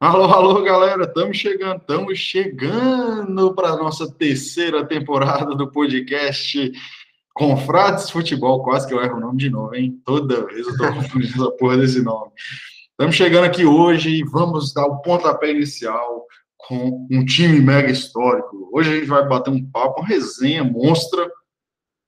Alô, alô, galera, estamos chegando, estamos chegando para a nossa terceira temporada do podcast Confrades Futebol. Quase que eu erro o nome de novo, hein? Toda vez eu estou confundindo a porra desse nome. Estamos chegando aqui hoje e vamos dar o pontapé inicial com um time mega histórico. Hoje a gente vai bater um papo, uma resenha monstra,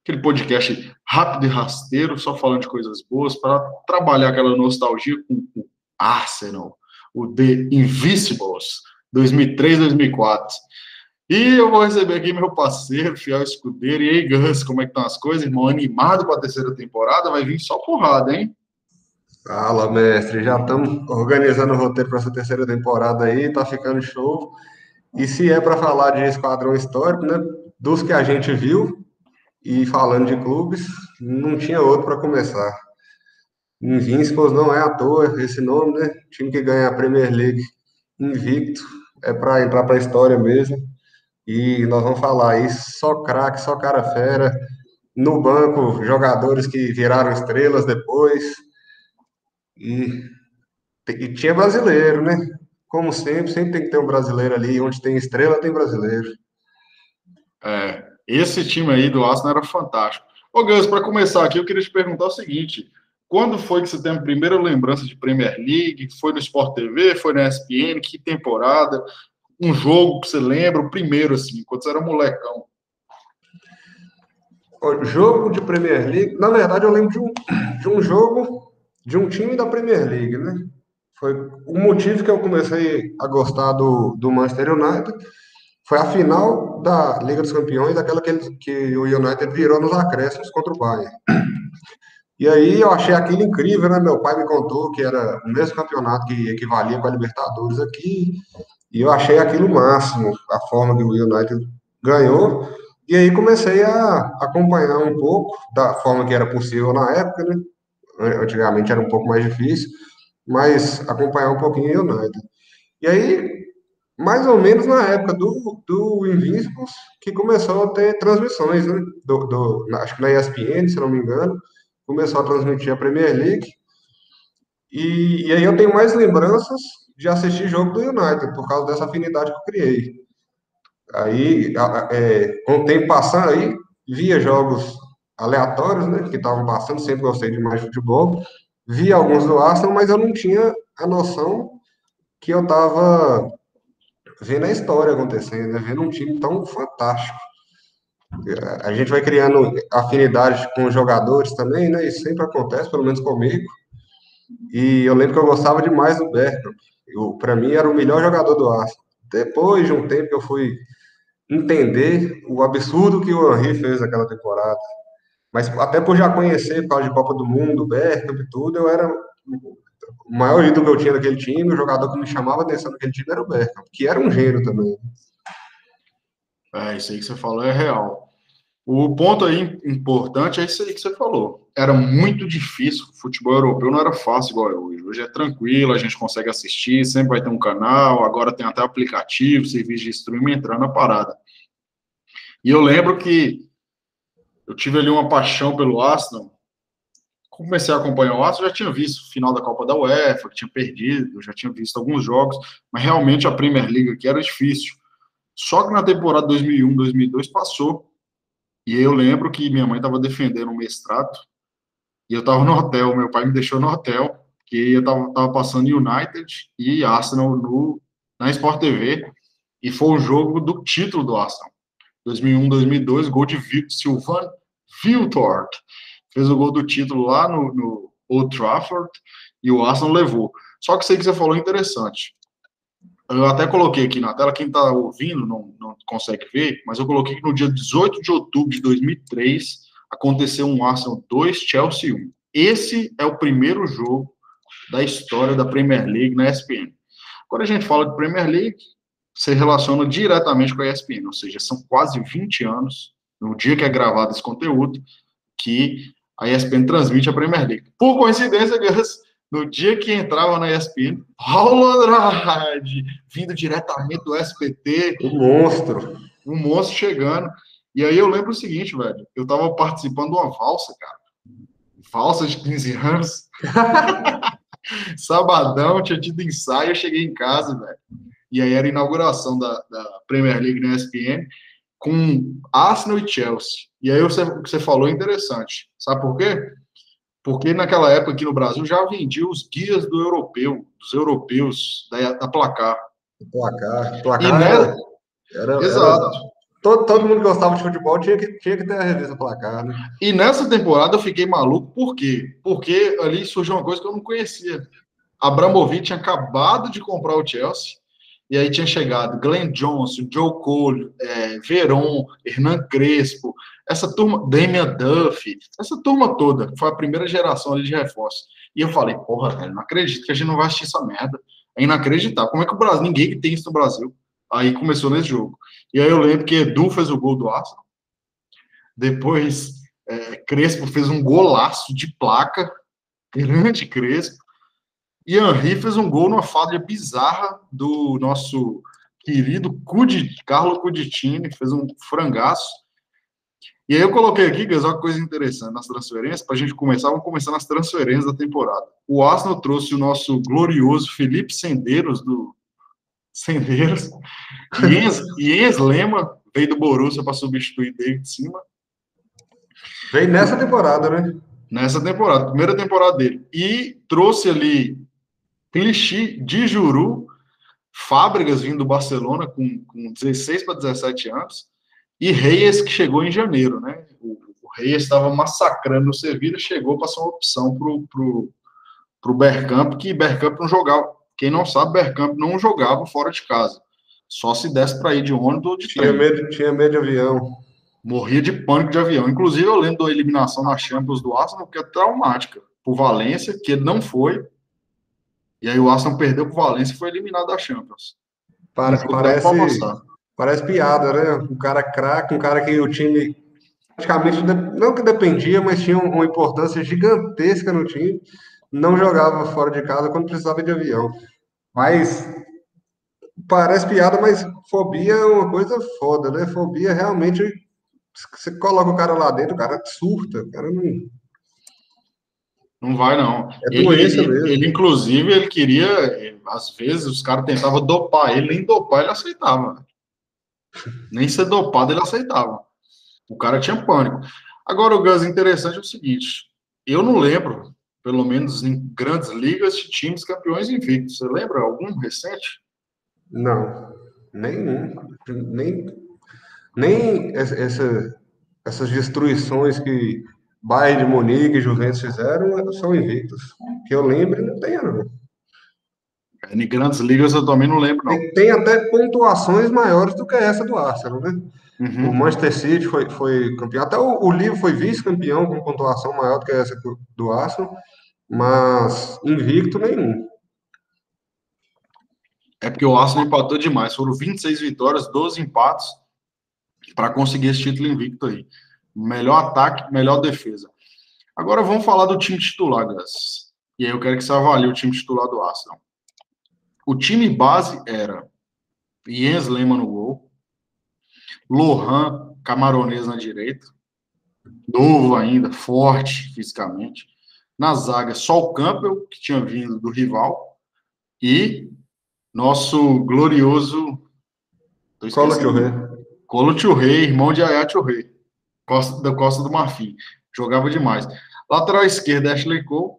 aquele podcast rápido e rasteiro, só falando de coisas boas, para trabalhar aquela nostalgia com o Arsenal o The Invisibles, 2003-2004. E eu vou receber aqui meu parceiro, fiel escudeiro. E aí, Gans, como é que estão as coisas, irmão? Animado para a terceira temporada? Vai vir só porrada, hein? Fala, mestre. Já estamos organizando o roteiro para essa terceira temporada aí, tá ficando show. E se é para falar de esquadrão histórico, né? Dos que a gente viu, e falando de clubes, não tinha outro para começar. Invincibles não é à toa esse nome, né? time que ganha a Premier League invicto, é para entrar para a história mesmo. E nós vamos falar aí só craque, só cara fera. No banco, jogadores que viraram estrelas depois. E, e tinha brasileiro, né? Como sempre, sempre tem que ter um brasileiro ali. Onde tem estrela, tem brasileiro. É, esse time aí do Arsenal era fantástico. Ô, Gus, para começar aqui, eu queria te perguntar o seguinte: quando foi que você tem a primeira lembrança de Premier League? Foi no Sport TV? Foi na ESPN? Que temporada? Um jogo que você lembra? O primeiro, assim, quando você era molecão. O jogo de Premier League, na verdade, eu lembro de um, de um jogo de um time da Premier League, né? Foi o motivo que eu comecei a gostar do, do Manchester United. Foi a final da Liga dos Campeões, daquela que, ele, que o United virou nos acréscimos contra o Bayern. E aí eu achei aquilo incrível, né? Meu pai me contou que era o mesmo campeonato que equivalia com a Libertadores aqui, e eu achei aquilo máximo, a forma que o United ganhou. E aí comecei a acompanhar um pouco da forma que era possível na época, né? Antigamente era um pouco mais difícil, mas acompanhar um pouquinho o United. E aí, mais ou menos na época do, do Invincibles, que começou a ter transmissões, né? Do, do, acho que na ESPN, se não me engano, começou a transmitir a Premier League. E, e, aí eu tenho mais lembranças de assistir jogo do United, por causa dessa afinidade que eu criei. Aí, é, com o tempo passando aí, via jogos aleatórios, né, que estavam passando, sempre gostei de mais futebol. Via alguns do Arsenal, mas eu não tinha a noção que eu estava vendo a história acontecendo, né, vendo um time tão fantástico. A gente vai criando afinidade com os jogadores também, né? Isso sempre acontece, pelo menos comigo. E eu lembro que eu gostava demais do Bergkamp. Para mim, era o melhor jogador do Arsenal. Depois de um tempo, eu fui entender o absurdo que o Henry fez naquela temporada. Mas até por já conhecer, por causa de Copa do Mundo, Bergkamp e tudo, eu era o maior ídolo que eu tinha daquele time, o jogador que me chamava atenção naquele time era o Bergkamp, que era um gênio também. É, isso aí que você falou é real. O ponto aí importante é isso aí que você falou. Era muito difícil, o futebol europeu não era fácil igual é hoje. Hoje é tranquilo, a gente consegue assistir, sempre vai ter um canal, agora tem até aplicativo, serviço de streaming entrando na parada. E eu lembro que eu tive ali uma paixão pelo Arsenal. Comecei a acompanhar o Arsenal, já tinha visto o final da Copa da UEFA, que tinha perdido, já tinha visto alguns jogos, mas realmente a Premier League aqui era difícil. Só que na temporada 2001, 2002 passou. E eu lembro que minha mãe estava defendendo um mestrado e eu estava no hotel. Meu pai me deixou no hotel, que eu estava passando United e Arsenal no, na Sport TV. E foi o jogo do título do Arsenal. 2001, 2002, gol de Silvan Viltort. Fez o gol do título lá no, no Old Trafford e o Arsenal levou. Só que sei que você falou interessante. Eu até coloquei aqui na tela, quem está ouvindo não, não consegue ver, mas eu coloquei que no dia 18 de outubro de 2003 aconteceu um Arsenal 2, Chelsea 1. Esse é o primeiro jogo da história da Premier League na ESPN. Quando a gente fala de Premier League, se relaciona diretamente com a ESPN, ou seja, são quase 20 anos, no dia que é gravado esse conteúdo, que a ESPN transmite a Premier League. Por coincidência, no dia que entrava na ESPN, Paulo Andrade, vindo diretamente do SBT. O monstro. O monstro chegando. E aí eu lembro o seguinte, velho. Eu tava participando de uma valsa, cara. Valsa de 15 anos. Sabadão, tinha tido ensaio, eu cheguei em casa, velho. E aí era a inauguração da, da Premier League na ESPN com Arsenal e Chelsea. E aí você, o que você falou é interessante. Sabe por quê? Porque naquela época aqui no Brasil já vendia os guias do europeu, dos europeus da, da placar. Placar. Placar e era, era, Exato. Era, todo, todo mundo que gostava de futebol tinha que, tinha que ter a revista placar, né? E nessa temporada eu fiquei maluco, por quê? Porque ali surgiu uma coisa que eu não conhecia. Abramovich tinha acabado de comprar o Chelsea, e aí tinha chegado Glenn Johnson, Joe Cole, é, Veron, Hernan Crespo, essa turma, Damian Duff, essa turma toda, foi a primeira geração ali de reforço. E eu falei, porra, velho, não acredito que a gente não vai assistir essa merda. É inacreditável. Como é que o Brasil, ninguém tem isso no Brasil. Aí começou nesse jogo. E aí eu lembro que Edu fez o gol do Arsenal. Depois, é, Crespo fez um golaço de placa. Grande Crespo. E Henri fez um gol numa falha bizarra do nosso querido Cudi, Carlo Cuditini, fez um frangaço. E aí eu coloquei aqui, Gas, uma coisa interessante nas transferências, para a gente começar, vamos começar nas transferências da temporada. O Arsenal trouxe o nosso glorioso Felipe Sendeiros, do Sendeiros, e Jens Lema veio do Borussia para substituir David Cima. Veio nessa temporada, né? Nessa temporada, primeira temporada dele. E trouxe ali Clichy de Juru, Fábricas vindo do Barcelona com, com 16 para 17 anos, e Reis que chegou em janeiro, né? O, o Reis estava massacrando o Sevilla, chegou, passou uma opção pro, pro, pro Bergkamp, que Bergkamp não jogava. Quem não sabe, Bergkamp não jogava fora de casa. Só se desse para ir de ônibus ou de tinha trem. Medo, tinha medo de avião. Morria de pânico de avião. Inclusive, eu lembro da eliminação na Champions do Arsenal, que é traumática. Por Valência, que ele não foi, e aí o Arsenal perdeu para o Valência e foi eliminado da Champions. Para, parece, parece piada, né? Um cara craque, um cara que o time praticamente, não que dependia, mas tinha uma importância gigantesca no time. Não jogava fora de casa quando precisava de avião. Mas parece piada, mas fobia é uma coisa foda, né? Fobia realmente. Você coloca o cara lá dentro, o cara surta, o cara não não vai, não. É doença ele, mesmo. Ele, inclusive, ele queria, às vezes, os caras tentavam dopar ele, nem dopar ele aceitava. Nem ser dopado ele aceitava. O cara tinha pânico. Agora, o Gus, interessante é o seguinte: eu não lembro, pelo menos em grandes ligas, de times campeões invictos. Você lembra algum recente? Não, nenhum. Nem, nem essa, essas destruições que Bayern de Munique e Juventus fizeram são invictos. Que eu lembro, não tem, não. Em grandes ligas eu também não lembro, não. Tem, tem, até pontuações maiores do que essa do Arsenal, né? Uhum. O Manchester City foi, foi campeão. Até o, o Livro foi vice-campeão com pontuação maior do que essa do, do Arsenal, mas invicto nenhum. É porque o Arsenal empatou demais. Foram 26 vitórias, 12 empates para conseguir esse título invicto aí. Melhor ataque, melhor defesa. Agora vamos falar do time titular, Gus. E aí eu quero que você avalie o time titular do Arsenal. O time base era Jens Lehmann no gol, Lohan, camaronês na direita, novo ainda, forte fisicamente. Na zaga, só o Campbell, que tinha vindo do rival, e nosso glorioso. Colo Churré. Colo Churré, irmão de Ayat Churré. Costa, da Costa do Marfim. Jogava demais. Lateral esquerda, Ashley Cole.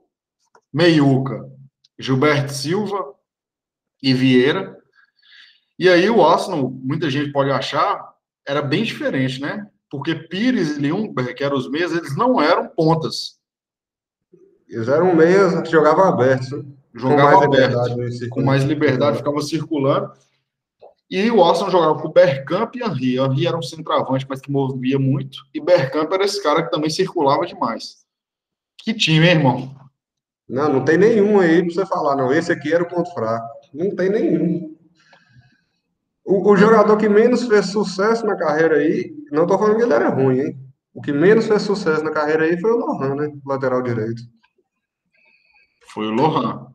Meiuca, Gilberto Silva e Vieira. E aí o Arsenal, muita gente pode achar, era bem diferente, né? Porque Pires e Liumberg, que eram os meias, eles não eram pontas. Eles eram meias que jogavam abertos. Jogava com mais aberto, com mais liberdade, ficava circulando. E o Arsenal jogava com Bergkamp e Henry. Henry era um centroavante, mas que movia muito. E Bergkamp era esse cara que também circulava demais. Que time, hein, irmão? Não, não tem nenhum aí pra você falar, não. Esse aqui era o ponto fraco. Não tem nenhum. O, o jogador que menos fez sucesso na carreira aí, não tô falando que ele era ruim, hein? O que menos fez sucesso na carreira aí foi o Lohan, né? Lateral direito. Foi o Lohan.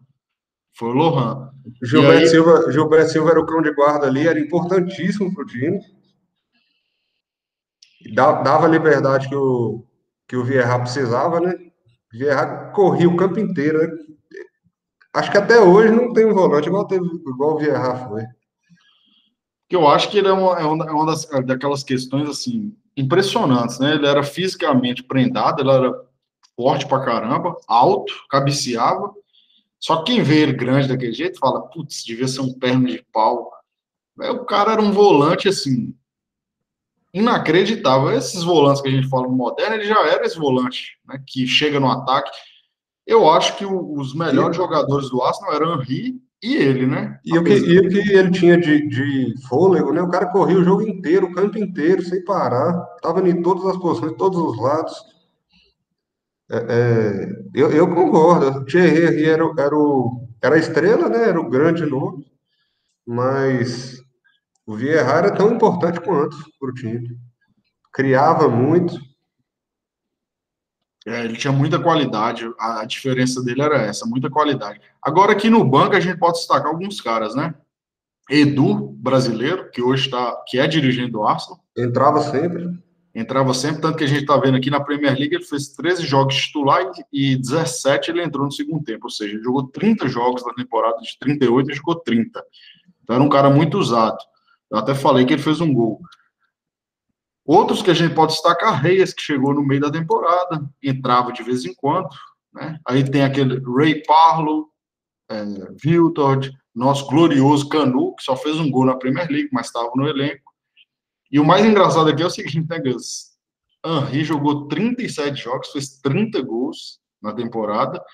Foi o Lohan. Gilberto, aí... Silva, Gilberto Silva era o cão de guarda ali, era importantíssimo para o time. Dava a liberdade que o, que o Vieira precisava, né? Vieira corria o campo inteiro, né? Acho que até hoje não tem um volante igual, teve, igual o Vieira foi. Que eu acho que ele é uma, é uma, é das, é daquelas questões assim impressionantes, né? Ele era fisicamente prendado, ele era forte pra caramba, alto, cabeceava. Só que quem vê ele grande daquele jeito fala, putz, devia ser um perno de pau. O cara era um volante assim, inacreditável. Esses volantes que a gente fala no moderno, ele já era esse volante, né? Que chega no ataque. Eu acho que os melhores e... jogadores do Arsenal eram Henry e ele, né? E o que, e o que ele tinha de, de fôlego, né? O cara corria o jogo inteiro, o campo inteiro, sem parar. Tava em todas as posições, todos os lados. É, é, eu, eu, concordo. O Thierry era, era, o, era a estrela, né? Era o grande nome. Mas o Vieira era tão importante quanto para o time. Criava muito. É, ele tinha muita qualidade. A, a, diferença dele era essa, muita qualidade. Agora aqui no banco a gente pode destacar alguns caras, né? Edu, brasileiro, que hoje está, que é dirigente do Arsenal. Entrava sempre. Entrava sempre, tanto que a gente está vendo aqui na Premier League, ele fez 13 jogos titular e 17 ele entrou no segundo tempo, ou seja, ele jogou 30 jogos na temporada de 38 e jogou 30. Então era um cara muito usado. Eu até falei que ele fez um gol. Outros que a gente pode destacar, Reis, que chegou no meio da temporada, entrava de vez em quando. Né? Aí tem aquele Ray Parlo, é, Viltord, nosso glorioso Canu, que só fez um gol na Premier League, mas estava no elenco. E o mais engraçado aqui é o seguinte, né, Gus? Henry jogou 37 jogos, fez 30 gols na temporada,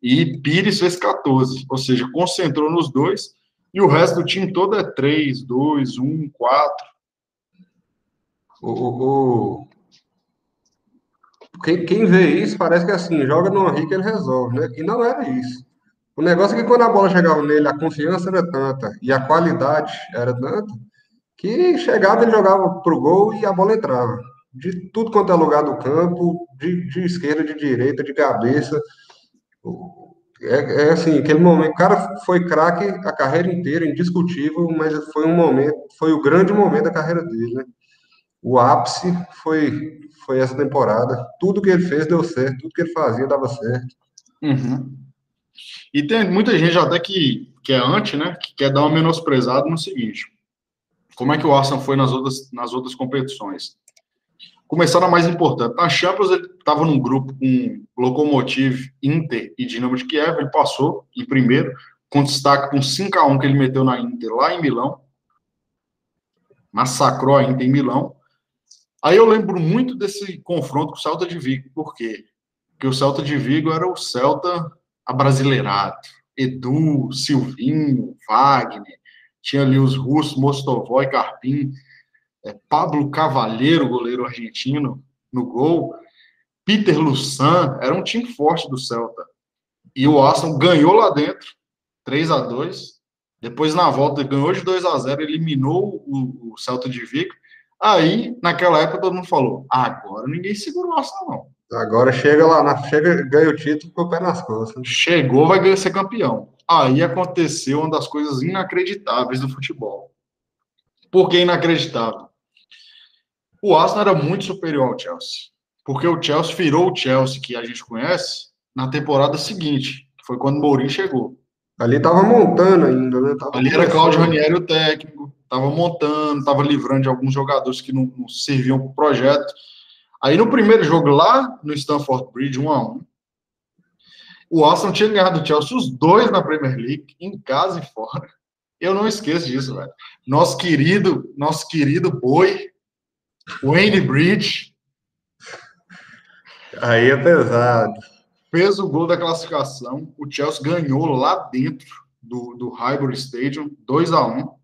e Pires fez 14, ou seja, concentrou nos dois e o resto do time todo é 3, 2, 1, 4. O, o, quem, quem vê isso parece que assim, joga no Henrique ele resolve, né? E não era isso. O negócio é que quando a bola chegava nele, a confiança era tanta e a qualidade era tanta que chegava, ele jogava pro gol e a bola entrava. De tudo quanto é lugar do campo, de, de esquerda, de direita, de cabeça. É, é, assim, aquele momento, o cara foi craque a carreira inteira, indiscutível, mas foi um momento, foi o grande momento da carreira dele, né? O ápice foi, foi essa temporada. Tudo que ele fez deu certo, tudo que ele fazia dava certo. Uhum. E tem muita gente até que, que é anti, né? Que quer dar uma menosprezada no seguinte. Como é que o Arsenal foi nas outras, nas outras competições? Começando a mais importante. Na Champions, ele estava num grupo com Lokomotiv, Inter e Dinamo de Kiev. Ele passou em primeiro, com destaque com 5 a 1 que ele meteu na Inter lá em Milão. Massacrou a Inter em Milão. Aí eu lembro muito desse confronto com o Celta de Vigo. Por quê? Porque o Celta de Vigo era o Celta abrasileirado. Edu, Silvinho, Wagner. Tinha ali os russos, Mostovó e Carpim é, Pablo Cavalheiro, goleiro argentino, no gol, Peter Lussan, era um time forte do Celta. E o Arsenal ganhou lá dentro, 3 a 2 Depois, na volta, ganhou de 2 a 0 eliminou o, o Celta de Vigo. Aí, naquela época, todo mundo falou: agora ninguém segura o Arsenal, não. Agora chega lá, na, chega, ganha o título com o pé nas costas. Chegou, vai ser campeão. Aí aconteceu uma das coisas inacreditáveis do futebol. Por que inacreditável? o Arsenal era muito superior ao Chelsea. Porque o Chelsea virou o Chelsea que a gente conhece na temporada seguinte, que foi quando o Mourinho chegou. Ali tava montando ainda, né? Tava Ali era Claudio Ranieri o técnico, tava montando, tava livrando de alguns jogadores que não, não serviam para o projeto. Aí no primeiro jogo lá no Stamford Bridge, 1 a 1 o Arsenal tinha ganhado o Chelsea os dois na Premier League, em casa e fora. Eu não esqueço disso, velho. Nosso querido, nosso querido Boi Wayne Bridge. Aí é pesado. Fez o gol da classificação. O Chelsea ganhou lá dentro do, do Highbury Stadium, 2 a 1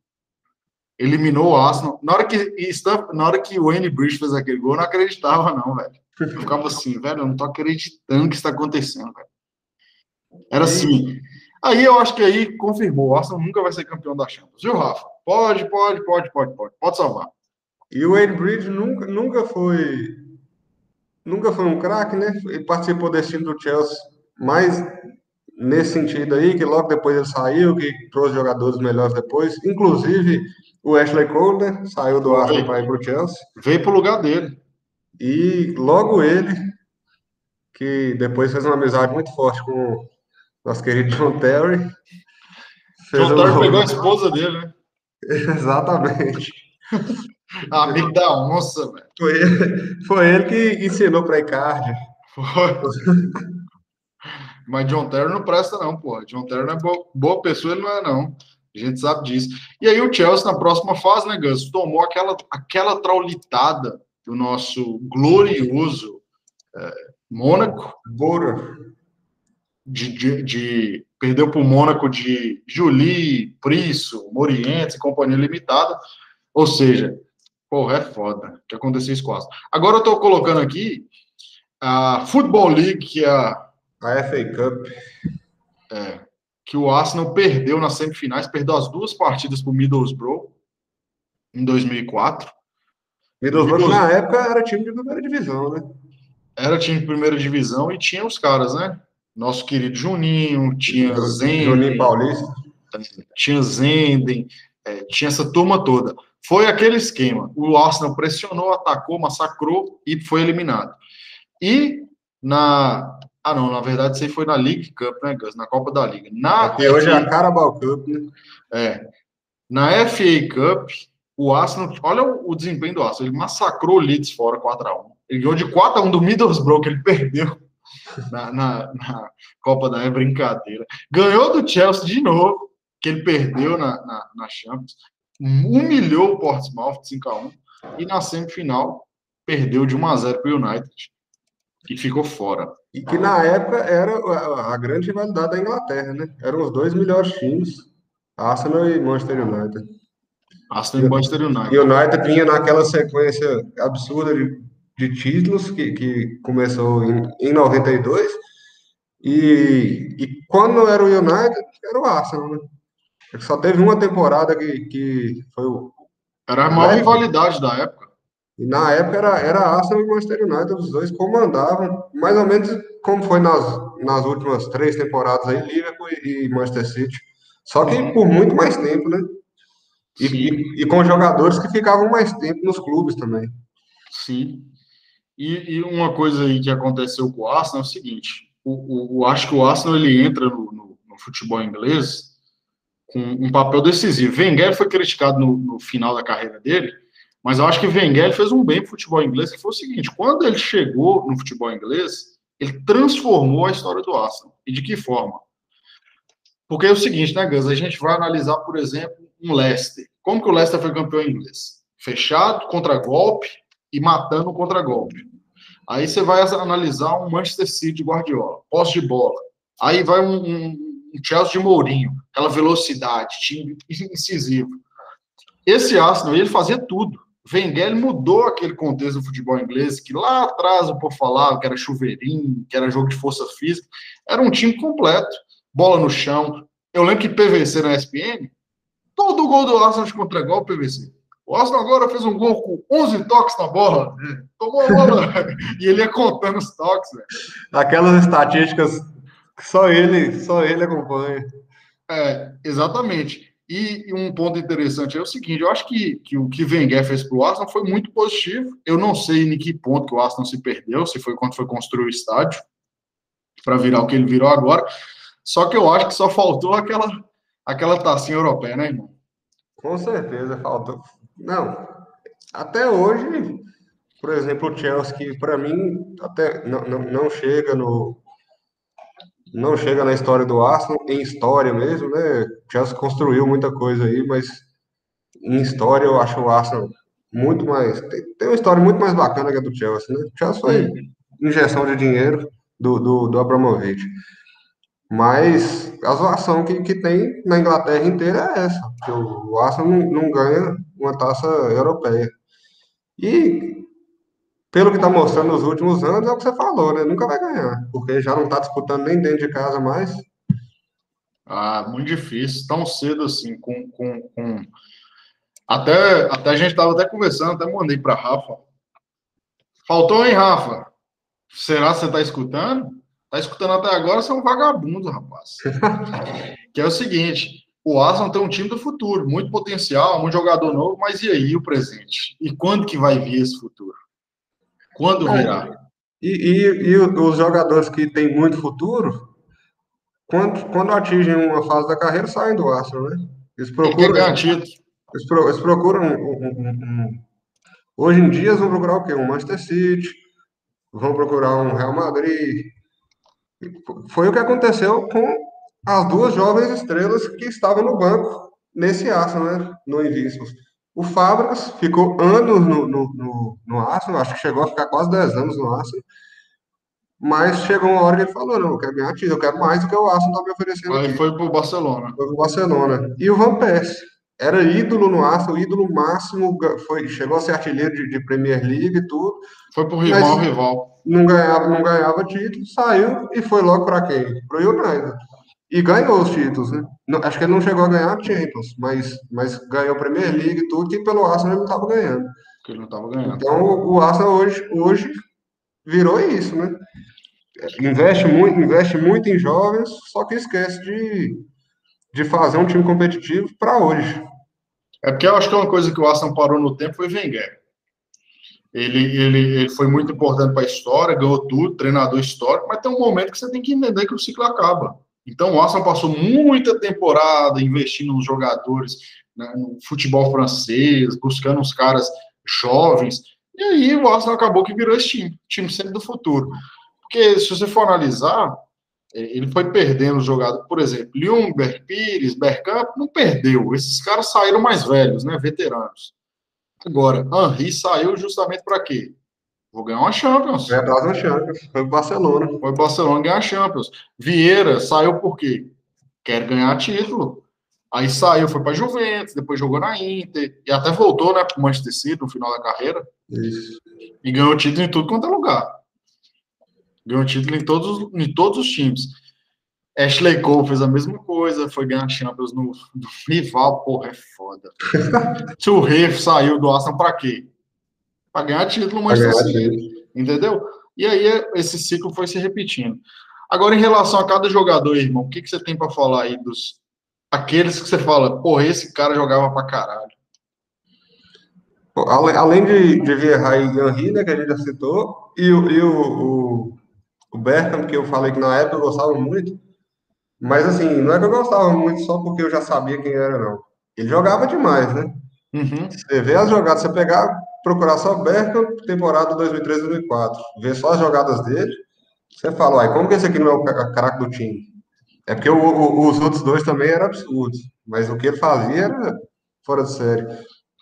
Eliminou o Arsenal. Na hora, que, na hora que o Wayne Bridge fez aquele gol, eu não acreditava, não, velho. Eu ficava assim, velho, eu não tô acreditando que está acontecendo, velho. Era assim. Aí eu acho que aí confirmou. O Arsenal nunca vai ser campeão da Champions. Viu, Rafa? Pode, pode, pode, pode, pode. Pode salvar. E o Wayne Bridge nunca, nunca foi nunca foi um craque, né? Ele participou desse time do Chelsea, mas nesse sentido aí, que logo depois ele saiu, que trouxe jogadores melhores depois, inclusive o Ashley Cole, né? Saiu do Arsenal para ir para o Chelsea. Veio para o lugar dele. E logo ele, que depois fez uma amizade muito forte com, Nosso querido John Terry. John Terry pegou a esposa dele, né? Exatamente. Amigo da onça, velho. Foi ele, foi ele que ensinou para Icardi. Foi. Mas John Terry não presta, não, pô. John Terry não é boa, boa pessoa, ele não é, não. A gente sabe disso. E aí o Chelsea, na próxima fase, né, Gus, tomou aquela, aquela traulitada do nosso glorioso é, Mônaco. Bora. De, de, de, perdeu para o Mônaco de Julie, Prisso, Morientes e Companhia Limitada. Ou seja, porra, é foda que aconteceu isso com Agora eu estou colocando aqui a Football League, que é a. A FA Cup. É, que o Arsenal perdeu nas semifinais, perdeu as duas partidas para o Middlesbrough em 2004. Middlesbrough, na época, era time de primeira divisão, né? Era time de primeira divisão e tinha os caras, né? Nosso querido Juninho, tinha Zenden. Juninho Paulista. Tinha Zenden, é, tinha essa turma toda. Foi aquele esquema. O Arsenal pressionou, atacou, massacrou e foi eliminado. E na. Ah, não, na verdade, isso aí foi na League Cup, né, Gus? Na Copa da Liga. Na Até hoje é a Carabao Cup, né? É. Na FA Cup, o Arsenal, olha o, o desempenho do Arsenal, ele massacrou o Leeds fora 4x1. Ele ganhou de 4x1 do Middlesbrough, que ele perdeu na, na, na, Copa da é brincadeira. Ganhou do Chelsea de novo, que ele perdeu na, na, na Champions. Humilhou o Portsmouth 5x1. E na semifinal, perdeu de 1x0 para o United. E ficou fora. E que na época era a, grande rivalidade da Inglaterra, né? Eram os dois melhores times, Arsenal e Manchester United. Arsenal e Manchester United. E o United vinha naquela sequência absurda de, de títulos que, que começou em, em 92. E, e quando era o United, era o Arsenal, né? Só teve uma temporada que, que foi o. Era a maior rivalidade da época. E na época era, era Arsenal e Manchester United, os dois comandavam, mais ou menos como foi nas, nas últimas três temporadas aí, Liverpool e Manchester City. Só que por muito mais tempo, né? E, e, e, com jogadores que ficavam mais tempo nos clubes também. Sim. E, e, uma coisa aí que aconteceu com o Arsenal é o seguinte: o, o, acho que o Arsenal ele entra no, no, no, futebol inglês com um papel decisivo. Wenger foi criticado no, no, final da carreira dele, mas eu acho que Wenger fez um bem para o futebol inglês, que foi o seguinte: quando ele chegou no futebol inglês, ele transformou a história do Arsenal. E de que forma? Porque é o seguinte, né, Gus? A gente vai analisar, por exemplo, um Leicester. Como que o Leicester foi campeão inglês? Fechado, contra-golpe e matando contra-golpe. Aí você vai analisar um Manchester City Guardiola, posse de bola. Aí vai um, um, um Chelsea de Mourinho, aquela velocidade, time incisivo. Esse Arsenal, ele fazia tudo. Wenger mudou aquele contexto do futebol inglês, que lá atrás o povo falava que era chuveirinho, que era jogo de força física. Era um time completo. Bola no chão. Eu lembro que PVC na ESPN Todo gol do Arsenal de contra-gol o PVC. O Arsenal agora fez um gol com 11 toques na bola. Tomou a bola. e ele ia contando os toques, velho. Aquelas estatísticas que só ele, só ele acompanha. É, exatamente. E um ponto interessante é o seguinte: eu acho que, que o que Wenger fez para o Arsenal foi muito positivo. Eu não sei em que ponto que o Arsenal se perdeu, se foi quando foi construir o estádio, para virar o que ele virou agora. Só que eu acho que só faltou aquela aquela tacinha europeia, né, irmão? Com certeza, falta. Não, até hoje, por exemplo, o Chelsea, que para mim até não, não, não, chega no. Não chega na história do Arsenal, em história mesmo, né? O Chelsea construiu muita coisa aí, mas em história eu acho o Arsenal muito mais. Tem, tem uma história muito mais bacana que a do Chelsea, né? O Chelsea foi injeção de dinheiro do, do, do Abramovich. Mas a zoação que, que tem na Inglaterra inteira é essa, que o Arsenal não, não ganha uma taça europeia. E pelo que está mostrando nos últimos anos, é o que você falou, né? Nunca vai ganhar, porque já não está disputando nem dentro de casa mais. Ah, muito difícil, tão cedo assim, com. com, com... Até, até a gente estava até conversando, até mandei para Rafa. Faltou, hein, Rafa? Será que você está escutando? Tá escutando até agora, você é um vagabundo, rapaz. que é o seguinte: o Arsenal tem um time do futuro, muito potencial, um jogador novo, mas e aí o presente? E quando que vai vir esse futuro? Quando virá? E, e, e os jogadores que têm muito futuro, quando, quando atingem uma fase da carreira, saem do Arsenal, né? Eles procuram. Eles, pro, eles procuram um, um, um, Hoje em dia, eles vão procurar o quê? Um Manchester City, vão procurar um Real Madrid. Foi o que aconteceu com as duas jovens estrelas que estavam no banco nesse Arsenal, né? No Invincibles. O Fábricas ficou anos no, no, no, no Arsenal, acho que chegou a ficar quase 10 anos no Arsenal. Mas chegou uma hora que ele falou: não, eu quero ganhar título, eu quero mais do que o Arsenal está me oferecendo. Aí aqui. foi pro Barcelona. Foi pro Barcelona. E o Van Persie era ídolo no Arsenal, ídolo máximo, foi, chegou a ser artilheiro de, de Premier League e tudo. Foi pro rival, rival. Não ganhava, não ganhava título, saiu e foi logo para quem? Pro United. E ganhou os títulos, né? Não, acho que ele não chegou a ganhar Champions, mas, mas ganhou Premier League e tudo, que pelo Arsenal ele não estava ganhando. Que ele não estava ganhando. Então o Arsenal hoje, hoje virou isso, né? Investe muito, investe muito em jovens, só que esquece de, de fazer um time competitivo para hoje. É porque eu acho que uma coisa que o Arsenal parou no tempo foi Wenger. Ele, ele, ele foi muito importante para a história, ganhou tudo, treinador histórico, mas tem um momento que você tem que entender que o ciclo acaba. Então o Arsenal passou muita temporada investindo nos jogadores, né, no futebol francês, buscando os caras jovens, e aí o Arsenal acabou que virou esse time, time sempre do futuro. Porque se você for analisar, é, ele foi perdendo os jogadores, por exemplo, Ljungberg, Pires, Bergkamp, não perdeu. Esses caras saíram mais velhos, né, veteranos. Agora, Henri saiu justamente para quê? Vou ganhar uma Champions. É, dar uma Champions. Foi o Barcelona. Foi o Barcelona ganhar a Champions. Vieira saiu por quê? Quer ganhar título. Aí saiu, foi para Juventus, depois jogou na Inter, e até voltou, né, para o Manchester City no final da carreira. Isso. E ganhou título em tudo quanto é lugar. Ganhou título em todos, em todos os times. Ashley Cole fez a mesma coisa, foi ganhar Champions no, no rival, porra, é foda. o Ref saiu do Arsenal para quê? Para ganhar título Manchester City. Entendeu? E aí esse ciclo foi se repetindo. Agora, em relação a cada jogador, irmão, o que, que você tem para falar aí dos aqueles que você fala, porra, esse cara jogava pra caralho? Além de, de Vieira e Henry, né, que a gente já citou, e, o, e o, o, o Berkham, que eu falei que na época eu gostava muito, mas assim, não é que eu gostava muito só porque eu já sabia quem era, não. Ele jogava demais, né? Uhum. Você vê as jogadas, você pegar, procurar só Berkham, temporada 2003-2004, ver só as jogadas dele, você fala, uai, como que esse aqui não é o craque do time? É porque o, o, os outros dois também eram absurdos, mas o que ele fazia era fora de série.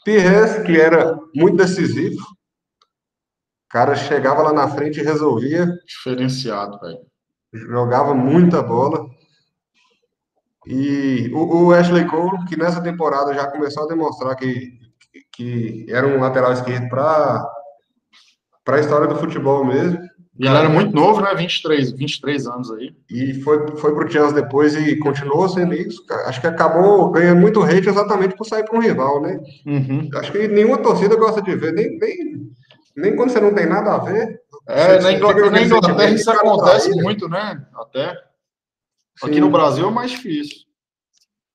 Pires, que era muito decisivo, o cara chegava lá na frente e resolvia. Diferenciado, velho. Jogava muita bola. E o, o, Ashley Cole, que nessa temporada já começou a demonstrar que, que era um lateral esquerdo para a história do futebol mesmo. E ele era muito novo, né? 23, 23 anos aí. E foi, foi pro Chelsea depois e continuou sendo isso. Acho que acabou ganhando muito hate exatamente por sair para um rival, né? Uhum. Acho que nenhuma torcida gosta de ver, nem, nem, nem quando você não tem nada a ver. É, na Inglaterra isso acontece muito, né? Até. Aqui Sim. no Brasil é mais difícil.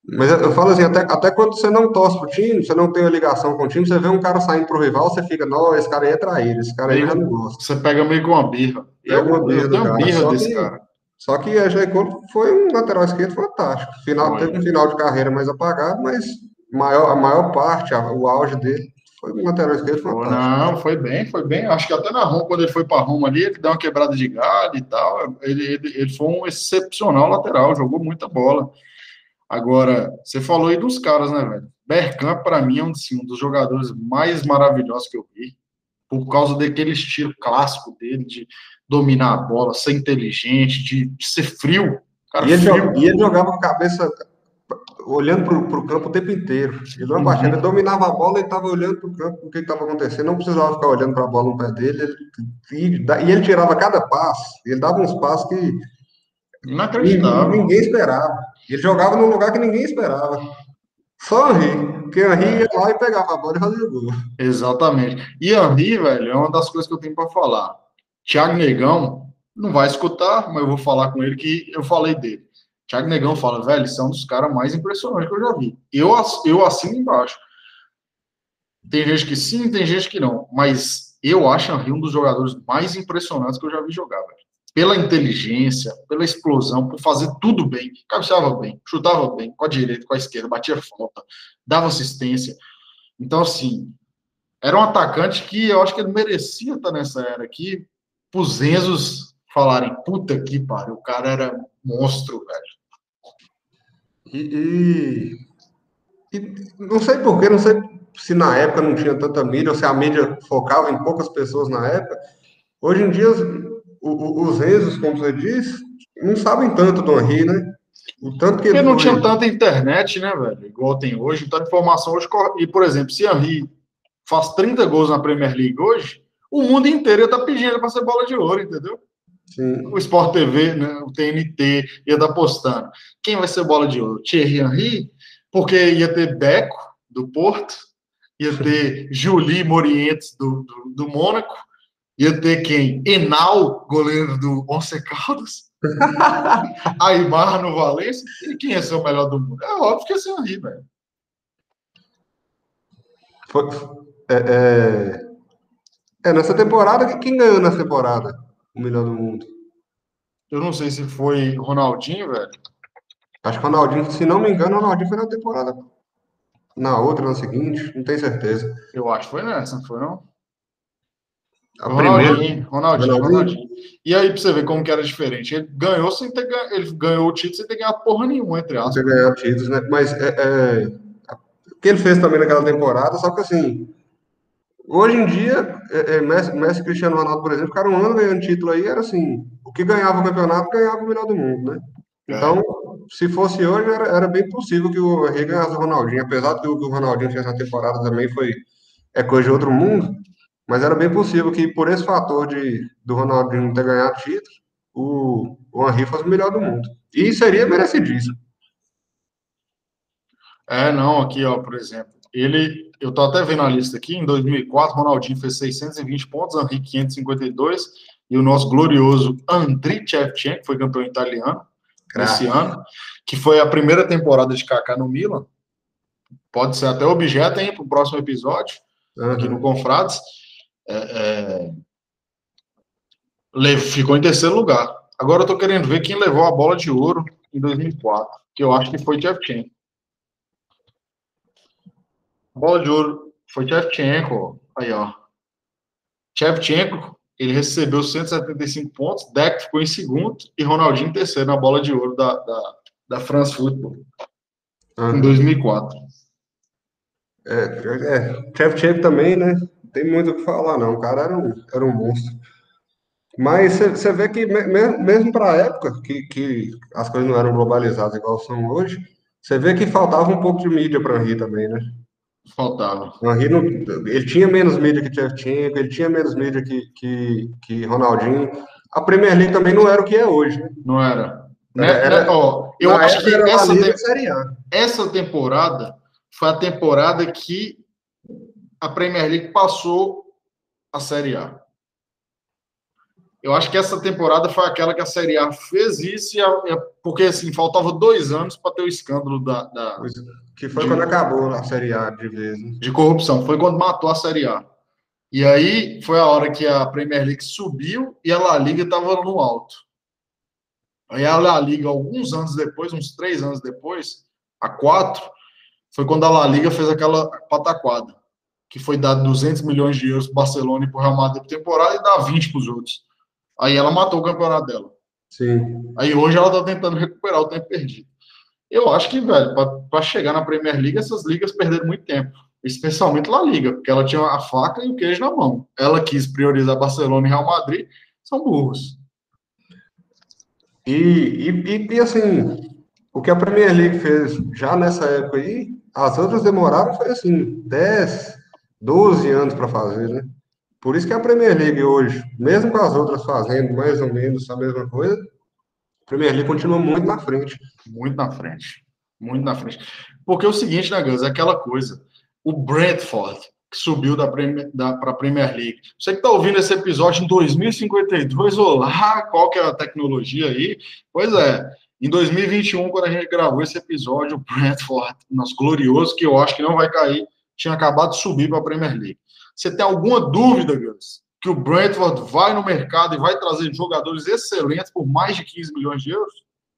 Mas eu falo assim, até, até quando você não torce pro time, você não tem ligação com o time, você vê um cara saindo pro rival, você fica, não, esse cara aí é traíra, esse cara aí eu não gosta. Você pega meio com uma birra. Pega uma birra eu uma birra só desse que, cara. Só que a Jacob foi um lateral esquerdo fantástico. Final, teve um final de carreira mais apagado, mas maior, a maior parte, a, o auge dele foi um lateral esquerdo fantástico. Não, foi bem, foi bem. Acho que até na Roma, quando ele foi para Roma ali, ele deu uma quebrada de galho e tal. Ele, ele, ele foi um excepcional lateral, jogou muita bola. Agora, você falou aí dos caras, né, velho? Bergkamp, para mim, é um, assim, um, dos jogadores mais maravilhosos que eu vi, por causa daquele estilo clássico dele, de dominar a bola, ser inteligente, de, de ser frio. Cara, e, ele, frio. e ele jogava com a cabeça olhando para o campo o tempo inteiro. Ele não uhum. ele dominava a bola e estava olhando para o campo, o que estava acontecendo. Não precisava ficar olhando para a bola no pé dele. Ele, e, e, ele tirava cada passo. Ele dava uns passos que Inacreditável. Ninguém esperava. Ele jogava num lugar que ninguém esperava. Só Henri. Porque Henri ia lá e pegava a bola e fazia gol. Exatamente. E Henri, velho, é uma das coisas que eu tenho para falar. Thiago Negão não vai escutar, mas eu vou falar com ele que eu falei dele. Thiago Negão fala, velho, isso é um dos caras mais impressionantes que eu já vi. Eu, eu assino embaixo. Tem gente que sim, tem gente que não. Mas eu acho Henri um dos jogadores mais impressionantes que eu já vi jogar, velho. Pela inteligência, pela explosão, por fazer tudo bem. Cabeceava bem, chutava bem, com a direita, com a esquerda, batia falta, dava assistência. Então, assim, era um atacante que eu acho que ele merecia estar nessa era aqui, os Enzos falarem, puta que pariu, o cara era monstro, velho. E, e, e não sei porquê, não sei se na época não tinha tanta mídia, ou se a mídia focava em poucas pessoas na época. Hoje em dia, os, os Enzos, como você diz, não sabem tanto do Henry, né? O tanto que Porque não tinha tanta internet, né, velho? Igual tem hoje, tanta informação hoje. E, por exemplo, se Henry faz 30 gols na Premier League hoje, o mundo inteiro ia estar tá pedindo para ser bola de ouro, entendeu? Sim. O Sport TV, né, o TNT, ia estar tá postando. Quem vai ser bola de ouro? Thierry Henry? Porque ia ter Beco, do Porto, ia ter Julie Morientes, do, do, do Mônaco, ia ter quem? Enal, goleiro do Once Caldas, Aymar no Valência, e quem ia ser o melhor do mundo? É óbvio que ia ser o velho. Foi, é, é, é, nessa temporada, quem ganhou nessa temporada o melhor do mundo? Eu não sei se foi Ronaldinho, velho. Acho que Ronaldinho, se não me engano, Ronaldinho foi na temporada. Na outra, na seguinte, não tenho certeza. Eu acho que foi nessa, não foi não? A Ronaldinho, primeira. Ronaldinho, Ronaldinho, E aí, pra você ver como que era diferente. Ele ganhou sem ter ele ganhou o título sem ter ganhado porra nenhuma, entre aspas. Sem ter ganhado títulos, né? Mas é, é, o que ele fez também naquela temporada, só que assim, Hoje em dia, é, é, Messi, Messi Cristiano Ronaldo, por exemplo, ficaram um ano ganhando título aí, era assim, o que ganhava o campeonato, ganhava o melhor do mundo, né? É. Então, se fosse hoje, era, era bem possível que o Henrique ganhasse o Ronaldinho, apesar de que o, que o Ronaldinho fez na temporada também foi é coisa de outro mundo, mas era bem possível que por esse fator de do Ronaldinho ter ganhado título, o, o Henrique fosse o melhor do mundo. E seria merecidíssimo. É, não, aqui, ó, por exemplo, ele, eu tô até vendo a lista aqui, em 2004, Ronaldinho fez 620 pontos, Henri 552, e o nosso glorioso Andriy Shevchenko, que foi campeão italiano esse ano, que foi a primeira temporada de Kaká no Milan. Pode ser até objeto para o próximo episódio, uhum. aqui no Confrades. É, é, ficou em terceiro lugar. Agora eu tô querendo ver quem levou a bola de ouro em 2004, que eu acho que foi Shevchenko. Bola de ouro foi Shevchenko. Aí, ó. Shevchenko, ele recebeu 175 pontos, Deck ficou em segundo e Ronaldinho em terceiro na bola de ouro da, da, da France Football. Uhum. Em 2004. É, é, Shevchenko também, né? Tem muito o que falar, não. O cara era um, era um monstro. Mas você vê que, mesmo, mesmo para a época, que, que as coisas não eram globalizadas igual são hoje, você vê que faltava um pouco de mídia para Henry também, né? Faltava. O Henry não, ele tinha menos mídia que Shevchenko, ele tinha menos mídia que, que, que Ronaldinho. A Premier League também não era o que é hoje. Não era. Né? Era, né? Ó, eu acho que essa, te... essa temporada foi a temporada que a Premier League passou a Série A. Eu acho que essa temporada foi aquela que a Série A fez isso, porque assim, faltava dois anos para ter o escândalo da. da que foi de, quando acabou a Série A de vez. Né? De corrupção, foi quando matou a Série A. E aí foi a hora que a Premier League subiu e a La Liga estava no alto. Aí a La Liga, alguns anos depois, uns três anos depois, a quatro, foi quando a La Liga fez aquela pataquada, que foi dar 200 milhões de euros para Barcelona e para o Real Madrid por temporada e dar 20 para os outros. Aí ela matou o campeonato dela. Sim. Aí hoje ela tá tentando recuperar o tempo perdido. Eu acho que, velho, para chegar na Premier League, essas ligas perderam muito tempo. Especialmente La Liga, porque ela tinha a faca e o queijo na mão. Ela quis priorizar Barcelona e Real Madrid, são burros. E, e, e, assim, o que a Premier League fez já nessa época aí, as outras demoraram, foi assim, 10, 12 anos para fazer, né? Por isso que a Premier League hoje, mesmo com as outras fazendo mais ou menos a mesma coisa, a Premier League continua muito na frente. Muito na frente. Muito na frente. Porque é o seguinte, né, Gus? É aquela coisa. O Brentford, que subiu da para a Premier League. Você que está ouvindo esse episódio em 2052, olá, qual que é a tecnologia aí? Pois é, em 2021, quando a gente gravou esse episódio, o Brentford, nosso glorioso, que eu acho que não vai cair, tinha acabado de subir para a Premier League. Você tem alguma dúvida, Gus, que o Brentford vai no mercado e vai trazer jogadores excelentes por mais de 15 milhões de euros?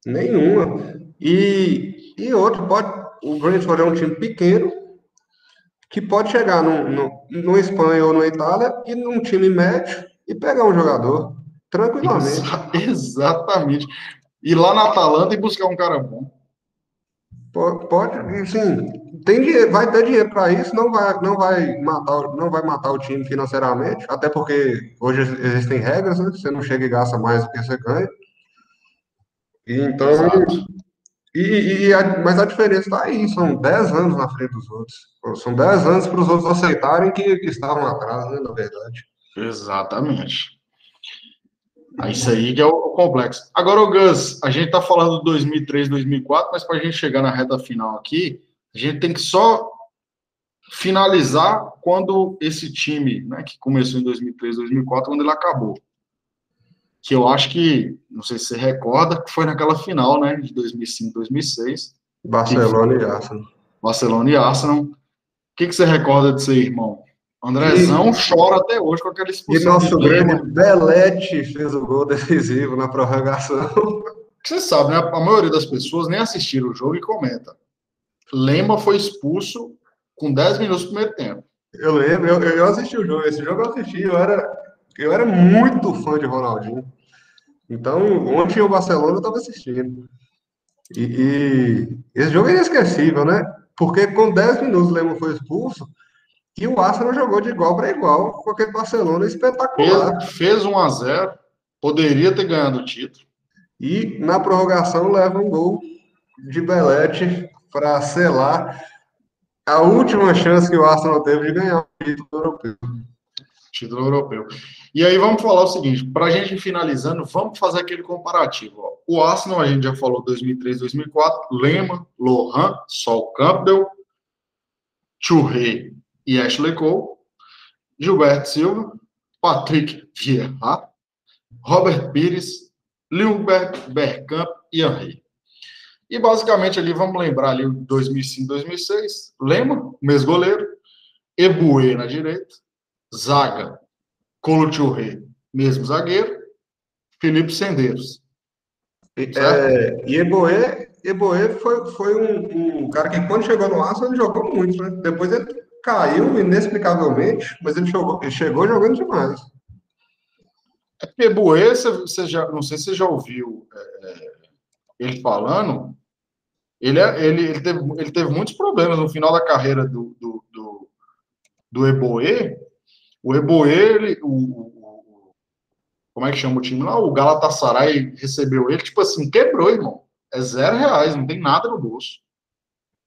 Nenhuma. E, e outro, pode, o Brentford é um time pequeno que pode chegar no, no, no Espanha ou na Itália e num time médio e pegar um jogador tranquilamente. Exa exatamente. Ir lá na Atalanta e buscar um cara bom. Pode, sim, tem dinheiro, vai ter dinheiro para isso, não vai, não vai matar, não vai matar o time financeiramente, até porque hoje existem regras, né? Você não chega e gasta mais do que você ganha. Então, e, e a, mas a diferença está aí, são 10 anos na frente dos outros. São 10 anos para os outros aceitarem que, que estavam atrás, né, na verdade. Exatamente. É isso aí que é o complexo. Agora, o Gus, a gente está falando de 2003, 2004, mas para a gente chegar na reta final aqui, a gente tem que só finalizar quando esse time, né, que começou em 2003, 2004, quando ele acabou. Que eu acho que, não sei se você recorda, que foi naquela final, né, de 2005, 2006. Barcelona e Arsenal. Barcelona e Arsenal. O que, que você recorda disso aí, irmão? Andrezão e, chora até hoje com aquela expulsão. E nosso grande Belete fez o gol decisivo na prorrogação. Você sabe, né? A maioria das pessoas nem assistiram o jogo e comenta. Lema foi expulso com 10 minutos do primeiro tempo. Eu lembro, eu, eu assisti o jogo. Esse jogo eu assisti, eu era, eu era muito fã de Ronaldinho. Então, onde tinha o Barcelona, eu estava assistindo. E, e, esse jogo é inesquecível, né? Porque com 10 minutos o Lema foi expulso e o Arsenal jogou de igual para igual com aquele Barcelona espetacular. Fez, fez 1 a 0 poderia ter ganhado o título. E na prorrogação leva um gol de Belete para selar a última chance que o Arsenal teve de ganhar o título europeu. Título europeu. E aí vamos falar o seguinte, para a gente finalizando, vamos fazer aquele comparativo. Ó. O Arsenal, a gente já falou 2003, 2004, Lema, Lohan, Sol Campbell, Churré e Ashley Cole, Gilberto Silva, Patrick Vieira, Robert Pires, Lilbert Bergkamp e Henry. E basicamente ali, vamos lembrar ali 2005, 2006, Lema, mesmo goleiro, Ebue na direita, Zaga, Colo Churré, mesmo zagueiro, Felipe Sendeiros. É, e Eboe, Eboe foi, foi um, um, cara que quando chegou no Arsenal ele jogou muito, né? Depois ele caiu inexplicavelmente, mas ele, jogou, ele chegou jogando demais. É porque Buê, você já, não sei se você já ouviu é, é, ele falando, ele, é, ele, ele, teve, ele teve muitos problemas no final da carreira do, do, do, do Eboê. O Eboê, ele, o, o, como é que chama o time lá? O Galatasaray recebeu ele, tipo assim, quebrou, irmão. É zero reais, não tem nada no bolso.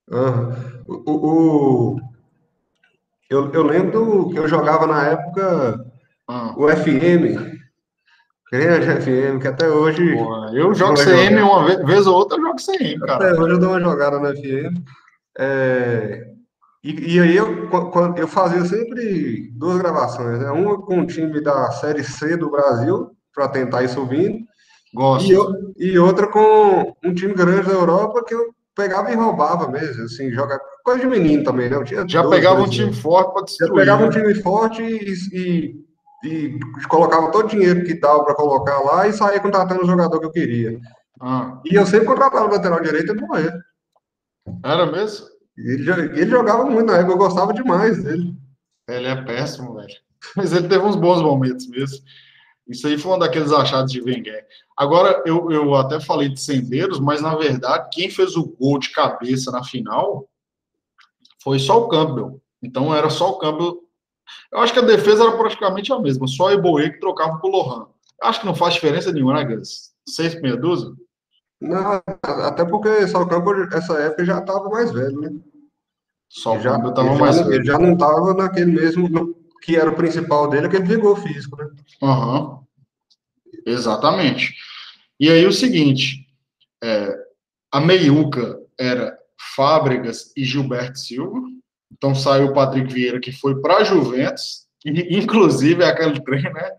Uhum. O, o, eu, eu lembro que eu jogava na época ah. o FM. Grande FM, que até hoje. eu jogo CM jogar. uma vez, vez, ou outra, eu jogo CM, cara. Até hoje eu dou uma jogada no FM. É, e, e, aí eu, eu fazia sempre duas gravações, né? Uma com o time da Série C do Brasil, para tentar ir subindo. Gosto. E, e, outra com um time grande da Europa que eu pegava e roubava mesmo, assim, joga coisa de menino também, né? já pegava um time forte para destruir. Já pegava né? um time forte e, e, e, colocava todo o dinheiro que dava para colocar lá e saía contratando o jogador que eu queria. Ah. E eu sempre contratava o lateral direito e morrer. Era mesmo? Ele, ele jogava muito na época, eu gostava demais dele. Ele é péssimo, velho. Mas ele teve uns bons momentos mesmo. Isso aí foi um daqueles achados de Wenger. Agora, eu, eu até falei de Sendeiros, mas na verdade, quem fez o gol de cabeça na final foi só o Campbell. Então era só o Campbell. Eu acho que a defesa era praticamente a mesma, só o Eboe que trocava com o Lohan. Acho que não faz diferença nenhuma, né, Gans? Seis meia dúzia? Não, até porque só o Campbell, essa época, já estava mais velho, né? Só o já, Campbell estava mais velho. Ele já não estava naquele mesmo, que era o principal dele, aquele vigor físico, né? Uhum. Exatamente. E aí o seguinte, é, a meiuca era Fábregas e Gilberto Silva. Então saiu o Patrick Vieira, que foi para a Juventus, e inclusive é aquele trem, né?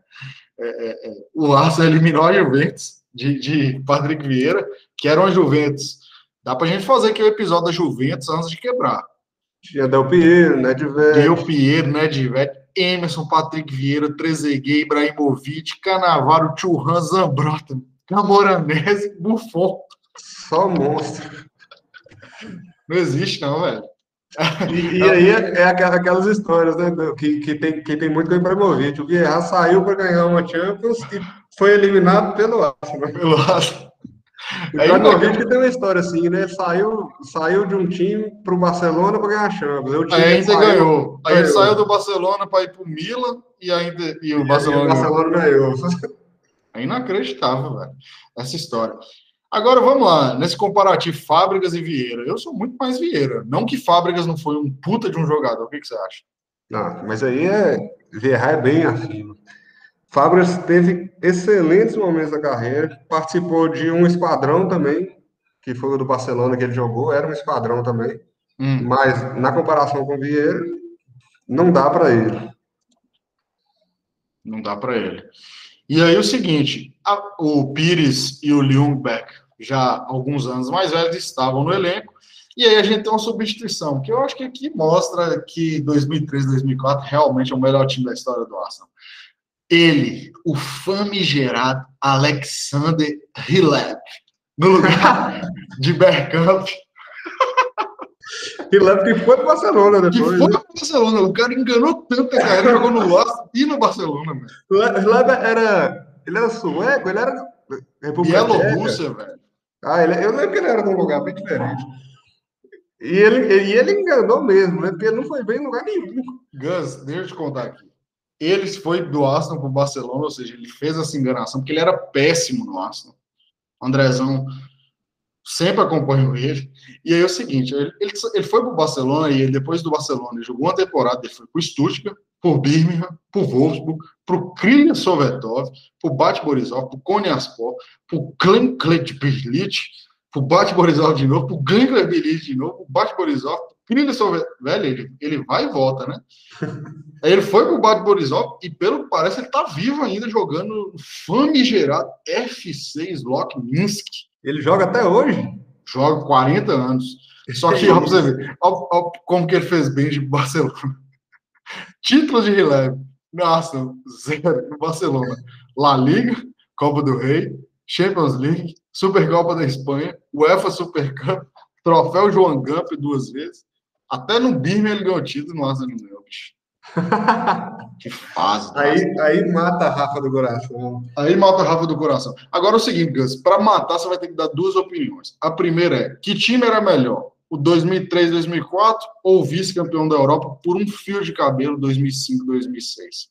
É, é, é, o Arsenal eliminou a Juventus de, de Patrick Vieira, que era uma Juventus. Dá para a gente fazer aqui o episódio da Juventus antes de quebrar. Tinha Del Piero, Nedved. Del Piero, Nedved. Emerson, Patrick Vieira, Trezeguet, Ibrahimovic, Canavaro, Churran, Zambrota, Camoranese, Buffon. Só monstro. Não existe, não, velho. E, e aí é, é, aquelas histórias, né? Que, que, tem, que tem muito com o Ibrahimovic. O Vieira saiu para ganhar uma Champions e foi eliminado pelo Arsenal. Pelo Arsenal. O Ibrahimovic que tem uma história assim, né? Saiu, saiu de um time para o Barcelona para ganhar a Champions. Aí ainda saiu, ganhou. Aí ele saiu do Barcelona para ir para o Milan e ainda e o Barcelona, e o Barcelona ganhou. ganhou. É inacreditável, velho, essa história. Agora vamos lá, nesse comparativo Fábricas e Vieira. Eu sou muito mais Vieira. Não que Fábricas não foi um puta de um jogador. O que, que você acha? Não, mas aí é. Vieira é bem acima. Fábricas teve excelentes momentos da carreira, participou de um esquadrão também, que foi o do Barcelona que ele jogou, era um esquadrão também. Hum. Mas na comparação com o Vieira, não dá para ele. Não dá para ele. E aí o seguinte, a, o Pires e o Ljungbeck já alguns anos mais velhos, estavam no elenco. E aí a gente tem uma substituição, que eu acho que aqui mostra que 2003, 2004 realmente é o melhor time da história do Arsenal. Ele, o famigerado Alexander Hilep, no lugar de Bergkamp. Hilep que foi para Barcelona depois. Que foi para Barcelona. O cara enganou tanto a carreira, jogou no Arsenal e no Barcelona. Hilep era... Ele era sueco? Ele era... Bielorrússia, velho. Ah, ele, eu lembro que ele era de um lugar bem diferente. E ele, e ele enganou mesmo, né? Porque ele não foi bem em lugar nenhum. Gus, deixa eu te contar aqui. Ele foi do Arsenal para o Barcelona, ou seja, ele fez essa enganação, porque ele era péssimo no Arsenal. O Andrezão sempre acompanhou ele. E aí é o seguinte, ele, ele, ele foi para o Barcelona e ele, depois do Barcelona, ele jogou uma temporada, ele foi para o Stuttgart, por Birmingham, por Wolfsburg, para o Krylia Sovetov, para o Bat Borisov, para o Konyaspor, para o Klenklet Birlit, para o Bat Borisov de novo, para o Klenklet Birlit de novo, para o Bat Borisov, Krylia Sovetov, velho, ele, ele vai e volta, né? Aí ele foi para o Bat Borisov e, pelo que parece, ele está vivo ainda jogando famigerado FC Slok Minsk. Ele joga até hoje? Joga 40 anos. Só que, ó, pra você ver, ó, ó, como que ele fez bem de Barcelona. Títulos de releve. Nossa, zero no Barcelona. La Liga, Copa do Rei, Champions League, Supercopa da Espanha, UEFA Super Cup, Troféu João Gamp duas vezes. Até no Birmingham ele ganhou título no Arsenal não, bicho. que fase. Aí, aí mata a Rafa do coração. Aí mata a Rafa do coração. Agora é o seguinte, Gus, para matar você vai ter que dar duas opiniões. A primeira é, que time era melhor? o 2003, 2004 ou vice-campeão da Europa por um fio de cabelo 2005, 2006?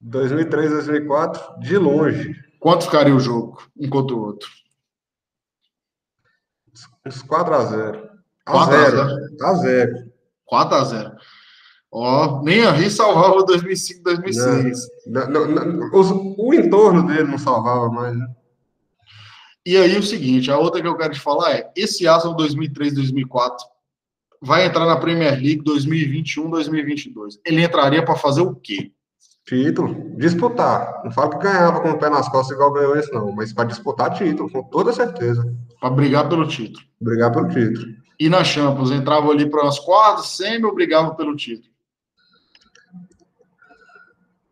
2003, 2004, de longe. Quanto ficaria o jogo, um contra o outro? Uns 4 a 0. A 4 0. A 0. 4 a 0. Ó, nem a Ri salvava 2005, 2006. Não, não, não, o, o entorno dele não salvava mais, né? E aí o seguinte, a outra que eu quero te falar é, esse Arsenal 2003-2004 vai entrar na Premier League 2021-2022. Ele entraria para fazer o quê? Título, disputar. Não falo que ganhava com o pé nas costas igual ganhou esse não, mas para disputar título, com toda certeza. Para brigar pelo título. Brigar pelo título. E na Champions, entrava ali para umas quartas, semi ou brigava pelo título?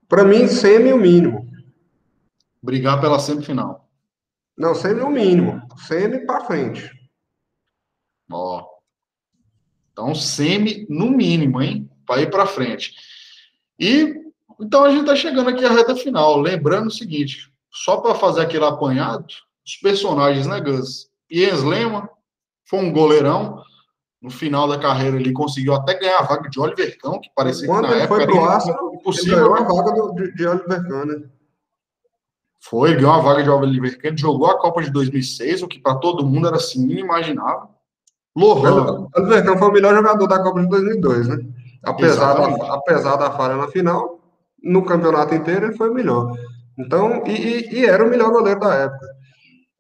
Para mim, semi o mínimo. Brigar pela semifinal. Não, semi o mínimo. Semi para frente. Ó. Então, semi no mínimo, hein? Para ir para frente. E então a gente está chegando aqui à reta final. Lembrando o seguinte: só para fazer aquele apanhado, os personagens, né, Gus? Jens Lehmann foi um goleirão. No final da carreira, ele conseguiu até ganhar a vaga de Oliver Cão, que parecia Quando que na época foi pro Arsenal, impossível. Ele ganhou a vaga do, de, de Oliver Cão, né? Foi, ganhou uma vaga de Oliver Kahn, jogou a Copa de 2006, o que para todo mundo era assim inimaginável. Lohan. Oliver Kahn foi o melhor jogador da Copa de 2002, né? Apesar da, apesar da falha na final, no campeonato inteiro ele foi o melhor. Então, e, e, e era o melhor goleiro da época.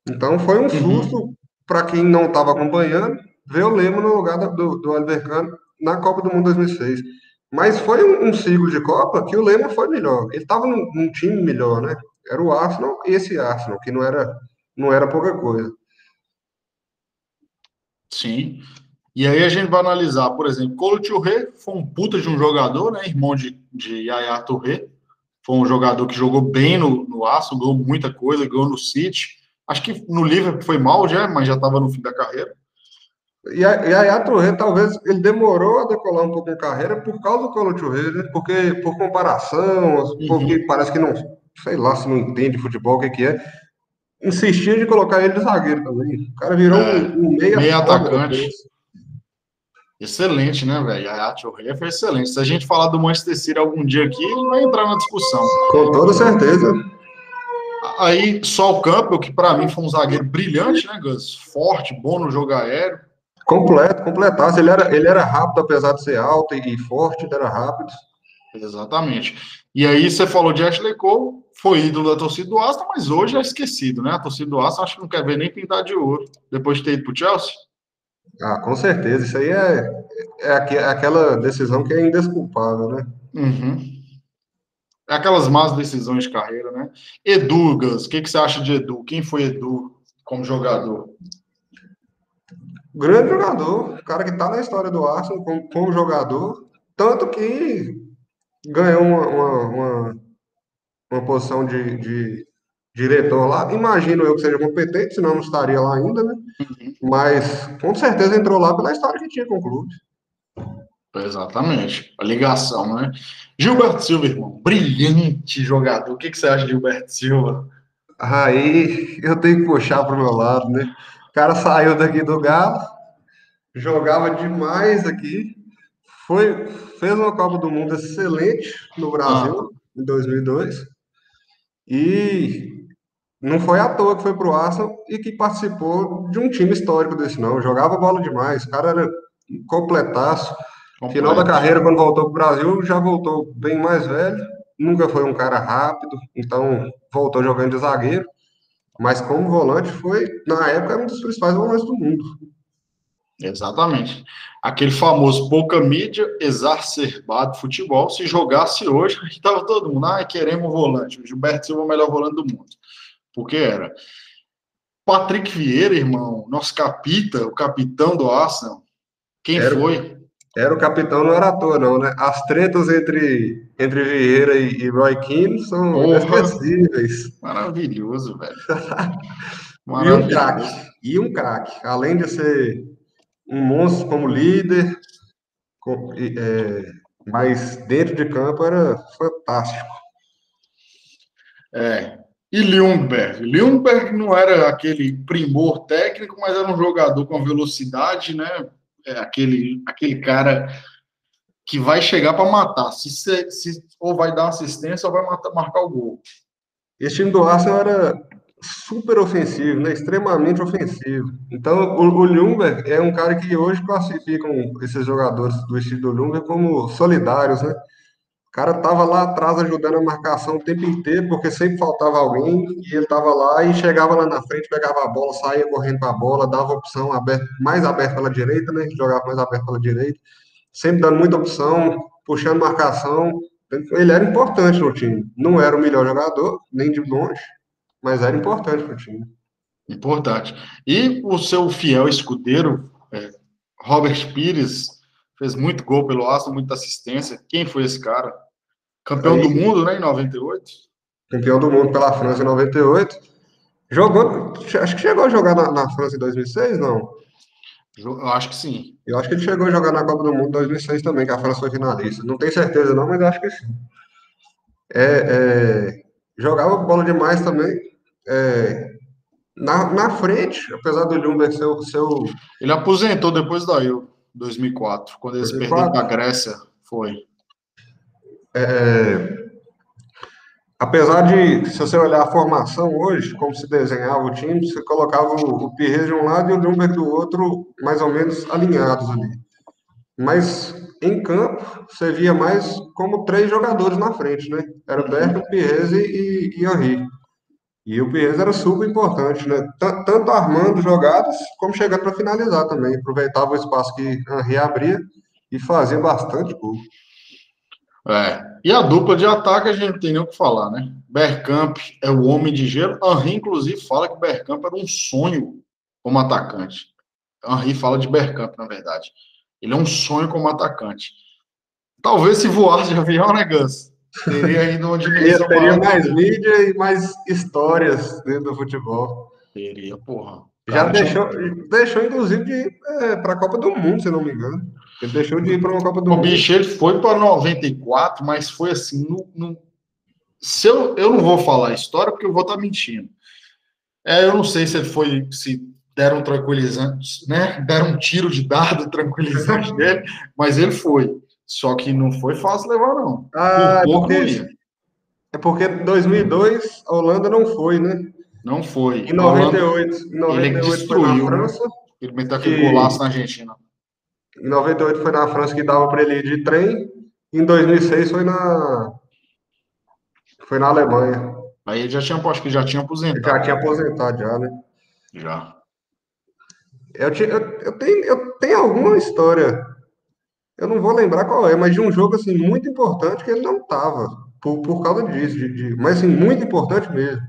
Então foi um uhum. susto uhum. Para quem não estava acompanhando ver o Lema no lugar do, do Oliver Kahn na Copa do Mundo 2006. Mas foi um, um ciclo de Copa que o Lema foi melhor. Ele estava num, num, time melhor, né? Era o Arsenal e esse Arsenal, que não era, não era pouca coisa. Sim. E aí a gente vai analisar, por exemplo, Colo Touré foi um puta de um jogador, né? Irmão de, de Yaya Touré. Foi um jogador que jogou bem no, no Aço, ganhou muita coisa, ganhou no City. Acho que no Liverpool foi mal já, mas já estava no fim da carreira. E a, e a Touré, talvez ele demorou a decolar um pouco a carreira por causa do Colo Touré, né? Porque por comparação, uhum. porque parece que não, sei lá se não entende futebol, o que, que é. Insistia de colocar ele de zagueiro também. O cara virou é, um, um meia, meia atacante. Excelente, né, velho? A Touré foi excelente. Se a gente falar do Manchester City algum dia aqui, ele vai entrar na discussão. Com toda certeza. Aí, só o Campbell, que para mim foi um zagueiro brilhante, né, Gus? Forte, bom no jogo aéreo. Completo, completasse. Ele era, ele era rápido, apesar de ser alto e, forte, ele era rápido. Exatamente. E aí, você falou de Ashley Cole, foi ídolo da torcida do Aston, mas hoje é esquecido, né? A torcida do Aston acho que não quer ver nem pintar de ouro depois de ter ido pro Chelsea. Ah, com certeza. Isso aí é, é, é aquela decisão que é indesculpável, né? Uhum. É aquelas más decisões de carreira, né? Edu, Gus, o que, que você acha de Edu? Quem foi Edu como jogador? Grande jogador, cara que tá na história do Arsenal como, como jogador, tanto que ganhou uma, uma, uma, uma posição de, de, diretor lá. Imagino eu que seja competente, senão não estaria lá ainda, né? Uhum. Mas com certeza entrou lá pela história que tinha com o clube. Exatamente. A ligação, né? Gilberto Silva, irmão, brilhante jogador. O que, que você acha de Gilberto Silva? Aí eu tenho que puxar para o meu lado, né? O cara saiu daqui do Galo, jogava demais aqui, foi, fez uma Copa do Mundo excelente no Brasil, ah. em 2002, e não foi à toa que foi para o Arsenal e que participou de um time histórico desse, não. Jogava bola demais, o cara era completaço. Final da carreira, quando voltou para o Brasil, já voltou bem mais velho. Nunca foi um cara rápido, então voltou jogando de zagueiro. Mas como volante foi, na época, um dos principais volantes do mundo. Exatamente. Aquele famoso pouca mídia, exacerbado futebol. Se jogasse hoje, estava todo mundo, ah, queremos volante. O Gilberto Silva é o melhor volante do mundo. Porque era. Patrick Vieira, irmão, nosso capita, o capitão do Arsenal. Quem era, foi? Era o capitão, não era à toa, não, né? As tretas entre, entre Vieira e, e Roy Keane são inesquecíveis. Maravilhoso, velho. Maravilhoso. E um craque. E um craque. Além de ser um monstro como líder, com, é, mas dentro de campo era fantástico. É. E Ljungberg? Ljungberg não era aquele primor técnico, mas era um jogador com velocidade, né? É aquele, aquele cara que vai chegar para matar. Se, se, ou vai dar assistência ou vai matar, marcar o gol. Esse time do Arsenal era super ofensivo, né? extremamente ofensivo. Então, o, o é um cara que hoje classificam esses jogadores do estilo do Ljungberg como solidários, né? O cara tava lá atrás ajudando a marcação o tempo inteiro, porque sempre faltava alguém, e ele tava lá e chegava lá na frente, pegava a bola, saía correndo para a bola, dava opção aberta, mais aberta pela direita, né? Jogava mais aberto pela direita, sempre dando muita opção, puxando marcação. Ele era importante no time. Não era o melhor jogador, nem de longe, mas era importante para o time. Importante. E o seu fiel escudeiro, é, Robert Pires, fez muito gol pelo Aston, muita assistência. Quem foi esse cara? Campeão Aí, do mundo, né, em 98? Campeão do mundo pela França em 98. Jogou, acho que chegou a jogar na, na França em 2006, não? Eu acho que sim. Eu acho que ele chegou a jogar na Copa do Mundo em 2006 também, que a França foi finalista. Não tenho certeza não, mas acho que sim. É, é, jogava bola demais também. É, na, na frente, apesar do Ljungberg ser o. Ele aposentou depois da Euro. 2004, quando eles 2004? perderam para a Grécia, foi. É, apesar de, se você olhar a formação hoje, como se desenhava o time, você colocava o, o Pires de um lado e o Dumber do outro, mais ou menos alinhados ali. Mas em campo, você via mais como três jogadores na frente, né? Era o Berto, o Pires e, e Henri. E o Pires era super importante, né? Tanto armando jogadas, como chegando para finalizar também. Aproveitava o espaço que Henry abria e fazia bastante gol. É. E a dupla de ataque a gente não tem nem o que falar, né? Bergkamp é o homem de gelo. Henry, inclusive, fala que Bergkamp era um sonho como atacante. Henri fala de Bergkamp, na verdade. Ele é um sonho como atacante. Talvez se voasse de avião, né, Gus? Teria ainda uma dimensão Teria mais mídia e mais histórias dentro do futebol. Teria, porra. Já deixou, deixou, inclusive, de ir é, para a Copa do Mundo, se não me engano. Ele deixou de ir para uma Copa do o Mundo. O bicho, ele foi para 94, mas foi assim, no, no... Se eu, eu não vou falar a história, porque eu vou estar tá mentindo. É, eu não sei se ele foi, se deram tranquilizantes, né? Deram um tiro de dado tranquilizante dele, mas ele foi. Só que não foi fácil levar, não. Ah, Por pouco porque, é porque 2002 a Holanda não foi, né? Não foi. Em 98, em 98 ele destruiu, foi na né? França. Né? Ele meteu aquele que... golaço na Argentina. Em 98 foi na França que dava para ele ir de trem. Em 2006 foi na foi na Alemanha. Aí ele já tinha, acho que já tinha aposentado. Já tinha aposentado já, né? Já. Eu, eu, eu, tenho, eu tenho alguma história, eu não vou lembrar qual é, mas de um jogo assim muito importante que ele não tava por, por causa disso, de, de, mas assim, muito importante mesmo.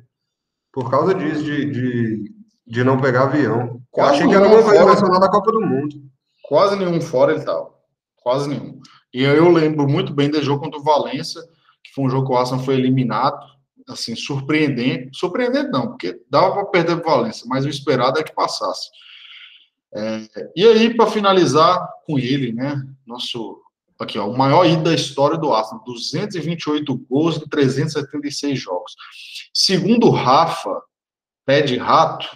Por causa disso, de, de, de não pegar avião. Quase eu achei que era uma coisa relacionada à Copa do Mundo. Quase nenhum fora ele tava. Quase nenhum. E eu lembro muito bem do jogo contra o Valência, que foi um jogo que o Arsenal foi eliminado, assim, surpreendente. Surpreendente não, porque dava para perder o Valência, mas o esperado é que passasse. É, e aí, para finalizar com ele, né, nosso aqui, ó, o maior ídolo da história do Arsenal, 228 gols em 376 jogos. Segundo Rafa, pé de rato,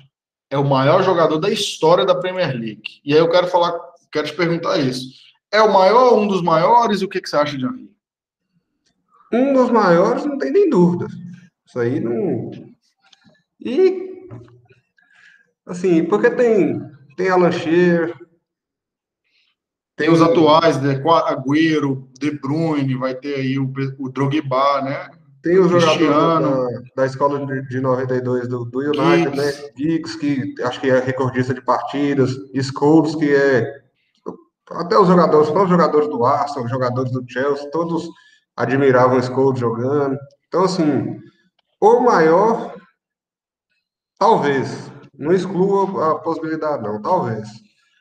é o maior jogador da história da Premier League. E aí eu quero falar, quero te perguntar isso. É o maior, um dos maiores? O que, que você acha de Henry? Um dos maiores, não tem nem dúvida. Isso aí não. E assim, porque tem tem Alan Shearer, tem os atuais, né? Agüero, De Bruyne, vai ter aí o, o Drogba, né? Tem os jogadores da, da, escola de, de 92 do, do United, Giggs. né? Giggs, que acho que é recordista de partidas, Scholes, que é até os jogadores, os jogadores do Arsenal, os jogadores do Chelsea, todos admiravam o Scholes jogando. Então, assim, o maior, talvez, não excluo a possibilidade, não, talvez.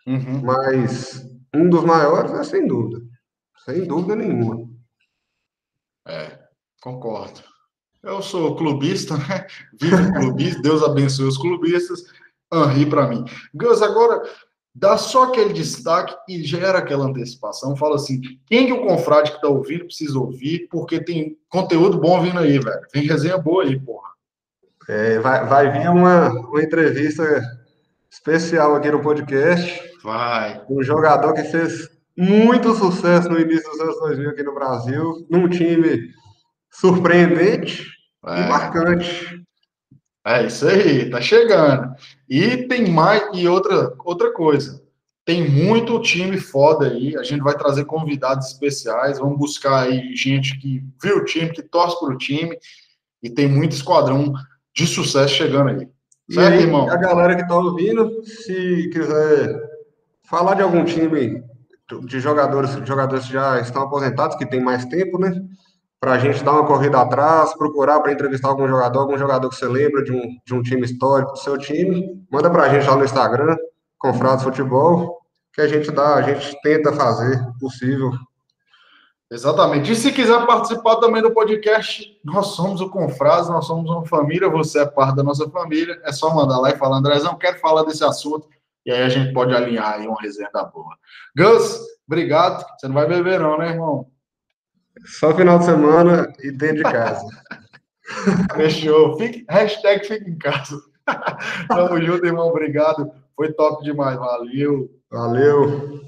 Uhum. Mas um dos maiores é sem dúvida. Sem dúvida nenhuma. É, concordo. Eu sou clubista, né? Vivo clubista, Deus abençoe os clubistas. Henri para mim. Gus, agora dá só aquele destaque e gera aquela antecipação. Fala assim: quem que o confrade que tá ouvindo precisa ouvir, porque tem conteúdo bom vindo aí, velho. Tem resenha boa aí, porra. É, vai, vai vir uma, uma entrevista especial aqui no podcast. Vai. Um jogador que fez muito sucesso no início dos anos 2000 aqui no Brasil, num time surpreendente é. e marcante. É isso aí, tá chegando. E tem mais e outra outra coisa. Tem muito time foda aí. A gente vai trazer convidados especiais. Vamos buscar aí gente que viu o time, que torce pro time. E tem muito esquadrão de sucesso chegando aí. Certo, aí, irmão? A galera que está ouvindo, se quiser falar de algum time de jogadores, jogadores que já estão aposentados, que tem mais tempo, né? Para a gente dar uma corrida atrás, procurar para entrevistar algum jogador, algum jogador que você lembra de um, de um time histórico do seu time, manda para a gente lá no Instagram, Confrados Futebol, que a gente dá, a gente tenta fazer possível Exatamente. E se quiser participar também do podcast, nós somos o Confrase, nós somos uma família, você é parte da nossa família. É só mandar lá e falar, Andrezão, quero falar desse assunto. E aí a gente pode alinhar aí uma resenha da boa. Gus, obrigado. Você não vai beber, não, né, irmão? Só final de semana e dentro de casa. Fechou. Fique, hashtag fique em casa. Tamo junto, irmão. Obrigado. Foi top demais. Valeu. Valeu.